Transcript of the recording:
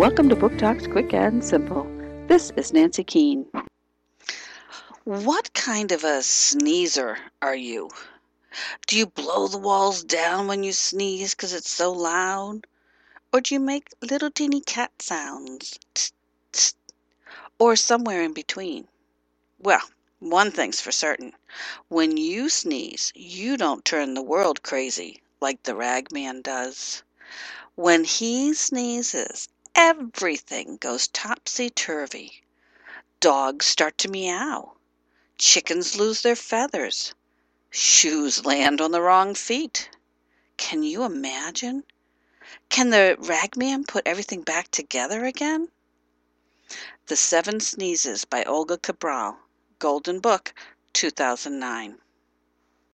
Welcome to Book Talks Quick and Simple. This is Nancy Keane. What kind of a sneezer are you? Do you blow the walls down when you sneeze because it's so loud? Or do you make little teeny cat sounds? Tsk, tsk, or somewhere in between? Well, one thing's for certain. When you sneeze, you don't turn the world crazy like the ragman does. When he sneezes, everything goes topsy turvy. Dogs start to meow. Chickens lose their feathers. Shoes land on the wrong feet. Can you imagine? Can the ragman put everything back together again? The Seven Sneezes by Olga Cabral. Golden Book, 2009.